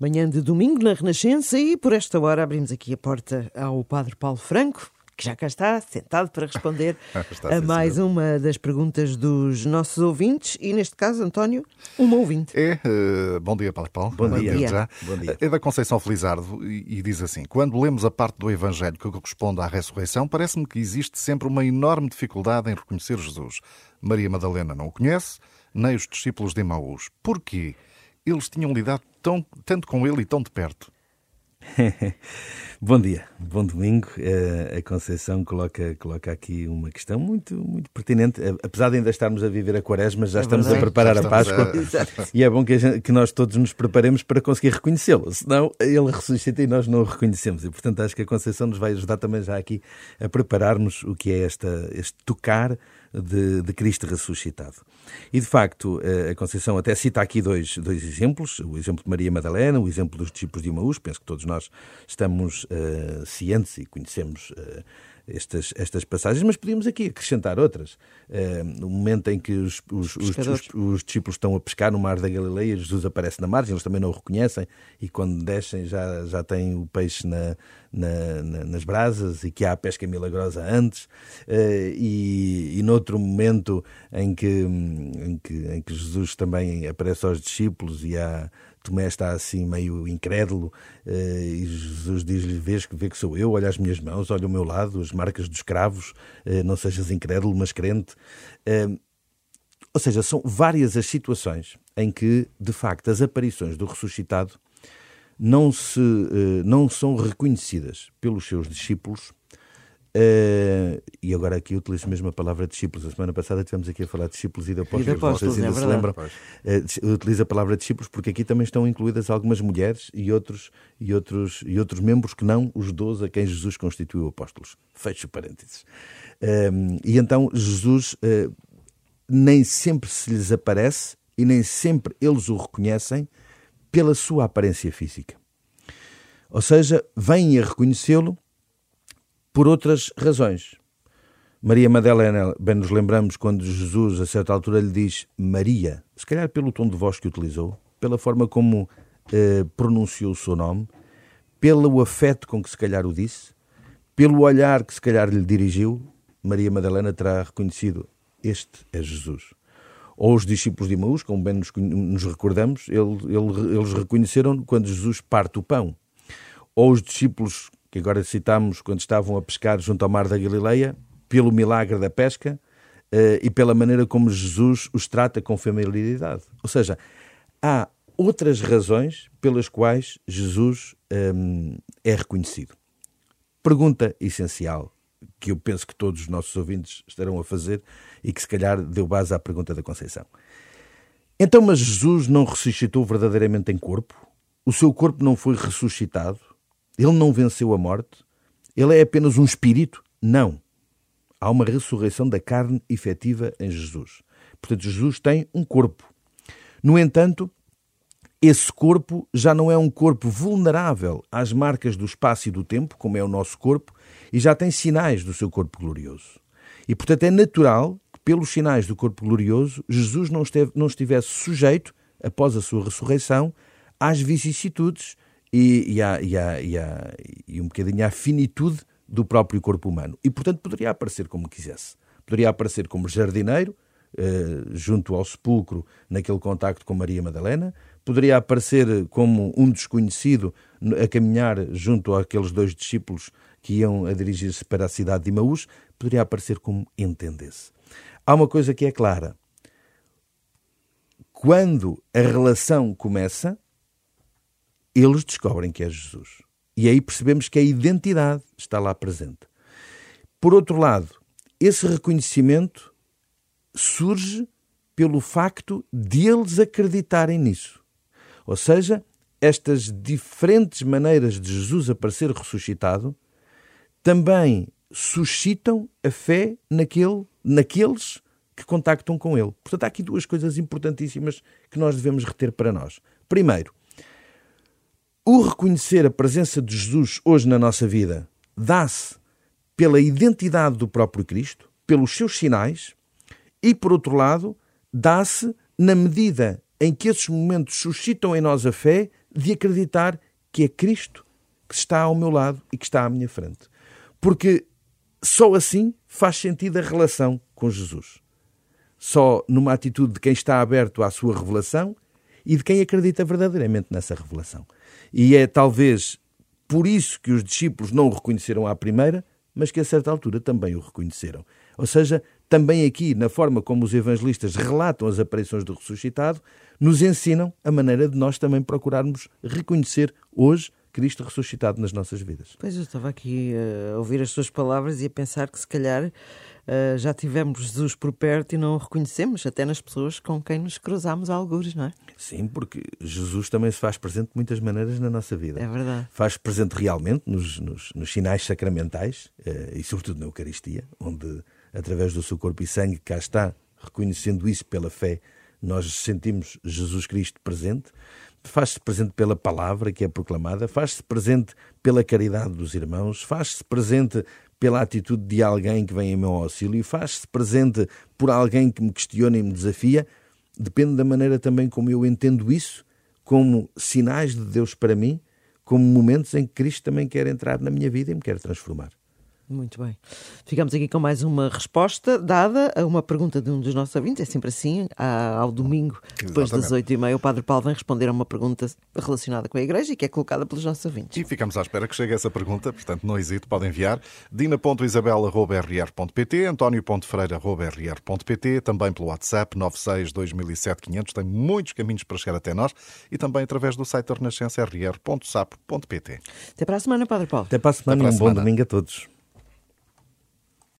Manhã de domingo na Renascença e por esta hora abrimos aqui a porta ao Padre Paulo Franco, que já cá está, sentado para responder está, a mais senhor. uma das perguntas dos nossos ouvintes e neste caso, António, uma ouvinte. É, eh, bom dia, Padre Paulo. Bom Desde dia. Já. Bom dia. É da Conceição Felizardo e, e diz assim: Quando lemos a parte do Evangelho que corresponde à ressurreição, parece-me que existe sempre uma enorme dificuldade em reconhecer Jesus. Maria Madalena não o conhece, nem os discípulos de Emaús. Porquê? Eles tinham lidado tão, tanto com ele e tão de perto. Bom dia, bom domingo. Eh, A Conceição coloca, coloca aqui uma questão muito, muito pertinente. Eh, Apesar de ainda estarmos a viver a quaresma, já É estamos a verdade. preparar Já a Páscoa. estamos E é bom que, a gente- que nós todos nos preparemos para conseguir reconhecê-lo. Senão ele ressuscita e nós não o reconhecemos. E portanto acho que a Conceição nos vai ajudar também já aqui a prepararmos o que é esta, este tocar de, de Cristo ressuscitado. E de facto, eh, a Conceição até cita aqui dois, dois exemplos: o exemplo de Maria Madalena, o exemplo dos discípulos de Emaús. Penso que todos nós estamos eh, cientes e conhecemos. eh, estas, estas passagens, mas podíamos aqui acrescentar outras. Eh, no momento em que os, os, os, os, os discípulos estão a pescar no mar da Galileia, Jesus aparece na margem, eles também não o reconhecem, e quando descem já, já têm o peixe na, na- na- nas brasas e que há a pesca milagrosa antes. Eh, e, e noutro momento em que, em, que, em que Jesus também aparece aos discípulos e há. Tomé está assim meio incrédulo eh, e Jesus diz-lhe: Vês que vê que sou eu, olha as minhas mãos, olha o meu lado, as marcas dos cravos, eh, não sejas incrédulo, mas crente. Eh, ou seja, são várias as situações em que, de facto, as aparições do ressuscitado não, se, não são reconhecidas pelos seus discípulos. Eh, e agora aqui utilizo mesmo a palavra discípulos. A semana passada estivemos aqui a falar de discípulos e de apóstolos. apóstolos, Vocês ainda é se lembram? Eh, dis- utilizo a palavra discípulos porque aqui também estão incluídas algumas mulheres e outros, e outros, e outros membros que não os 12 a quem Jesus constituiu apóstolos. Fecho parênteses. Eh, e então Jesus eh, nem sempre se lhes aparece e nem sempre eles o reconhecem pela sua aparência física. Ou seja, vêm a reconhecê-lo por outras razões. Maria Madalena, bem nos lembramos quando Jesus, a certa altura, lhe diz Maria, se calhar pelo tom de voz que utilizou, pela forma como eh, pronunciou o seu nome, pelo afeto com que se calhar o disse, pelo olhar que se calhar lhe dirigiu, Maria Madalena terá reconhecido: Este é Jesus. Ou os discípulos de Emaús, como bem nos, nos recordamos, ele- ele- eles reconheceram quando Jesus parte o pão. Ou os discípulos, que agora citamos, quando estavam a pescar junto ao mar da Galileia, pelo milagre da pesca eh, e pela maneira como Jesus os trata com familiaridade. Ou seja, há outras razões pelas quais Jesus hum, é reconhecido. Pergunta essencial que eu penso que todos os nossos ouvintes estarão a fazer e que se calhar deu base à pergunta da Conceição. Então, mas Jesus não ressuscitou verdadeiramente em corpo? O seu corpo não foi ressuscitado? Ele não venceu a morte? Ele é apenas um espírito? Não. Há uma ressurreição da carne efetiva em Jesus. Portanto, Jesus tem um corpo. No entanto, esse corpo já não é um corpo vulnerável às marcas do espaço e do tempo, como é o nosso corpo, e já tem sinais do seu corpo glorioso. E, portanto, é natural que, pelos sinais do corpo glorioso, Jesus não, esteve, não estivesse sujeito, após a sua ressurreição, às vicissitudes e, e, à- e, à- e à- e um bocadinho à finitude do próprio corpo humano. E, portanto, poderia aparecer como quisesse. Poderia aparecer como jardineiro, eh, junto ao sepulcro, naquele contacto com Maria Madalena, poderia aparecer como um desconhecido a caminhar junto àqueles dois discípulos que iam a dirigir-se para a cidade de Imaús, poderia aparecer como entendesse. Há uma coisa que é clara. Quando a relação começa, eles descobrem que é Jesus. E aí percebemos que a identidade está lá presente. Por outro lado, esse reconhecimento surge pelo facto de eles acreditarem nisso. Ou seja, estas diferentes maneiras de Jesus aparecer ressuscitado também suscitam a fé naquele, naqueles que contactam com ele. Portanto, há aqui duas coisas importantíssimas que nós devemos reter para nós. Primeiro, o reconhecer a presença de Jesus hoje na nossa vida dá-se pela identidade do próprio Cristo, pelos seus sinais, e, por outro lado, dá-se na medida em que esses momentos suscitam em nós a fé de acreditar que é Cristo que está ao meu lado e que está à minha frente. Porque só assim faz sentido a relação com Jesus. Só numa atitude de quem está aberto à sua revelação e de quem acredita verdadeiramente nessa revelação. E é talvez por isso que os discípulos não o reconheceram à primeira, mas que a certa altura também o reconheceram. Ou seja, também aqui, na forma como os evangelistas relatam as aparições do ressuscitado, nos ensinam a maneira de nós também procurarmos reconhecer hoje Cristo ressuscitado nas nossas vidas. Pois eu estava aqui a ouvir as suas palavras e a pensar que se calhar Uh, já tivemos Jesus por perto e não o reconhecemos, até nas pessoas com quem nos cruzamos alguns, não é? Sim, porque Jesus também se faz presente de muitas maneiras na nossa vida. É verdade. Faz presente realmente nos, nos, nos sinais sacramentais uh, e, sobretudo, na Eucaristia, onde, através do seu corpo e sangue, cá está, reconhecendo isso pela fé, nós sentimos Jesus Cristo presente. Faz-se presente pela palavra que é proclamada, faz-se presente pela caridade dos irmãos, faz-se presente pela atitude de alguém que vem em meu auxílio, faz-se presente por alguém que me questiona e me desafia, depende da maneira também como eu entendo isso, como sinais de Deus para mim, como momentos em que Cristo também quer entrar na minha vida e me quer transformar. Muito bem. Ficamos aqui com mais uma resposta dada a uma pergunta de um dos nossos ouvintes. É sempre assim, ao domingo, depois Exatamente. das oito e meia, o Padre Paulo vem responder a uma pergunta relacionada com a Igreja e que é colocada pelos nossos ouvintes. E ficamos à espera que chegue essa pergunta, portanto não hesite, pode enviar dina.isabela.rr.pt, antonio.freira.rr.pt, também pelo WhatsApp 96 2007 500, tem muitos caminhos para chegar até nós e também através do site da Renascença rr.sapo.pt. Até para a semana, Padre Paulo. Até para a semana, Até para a semana. um bom domingo a todos.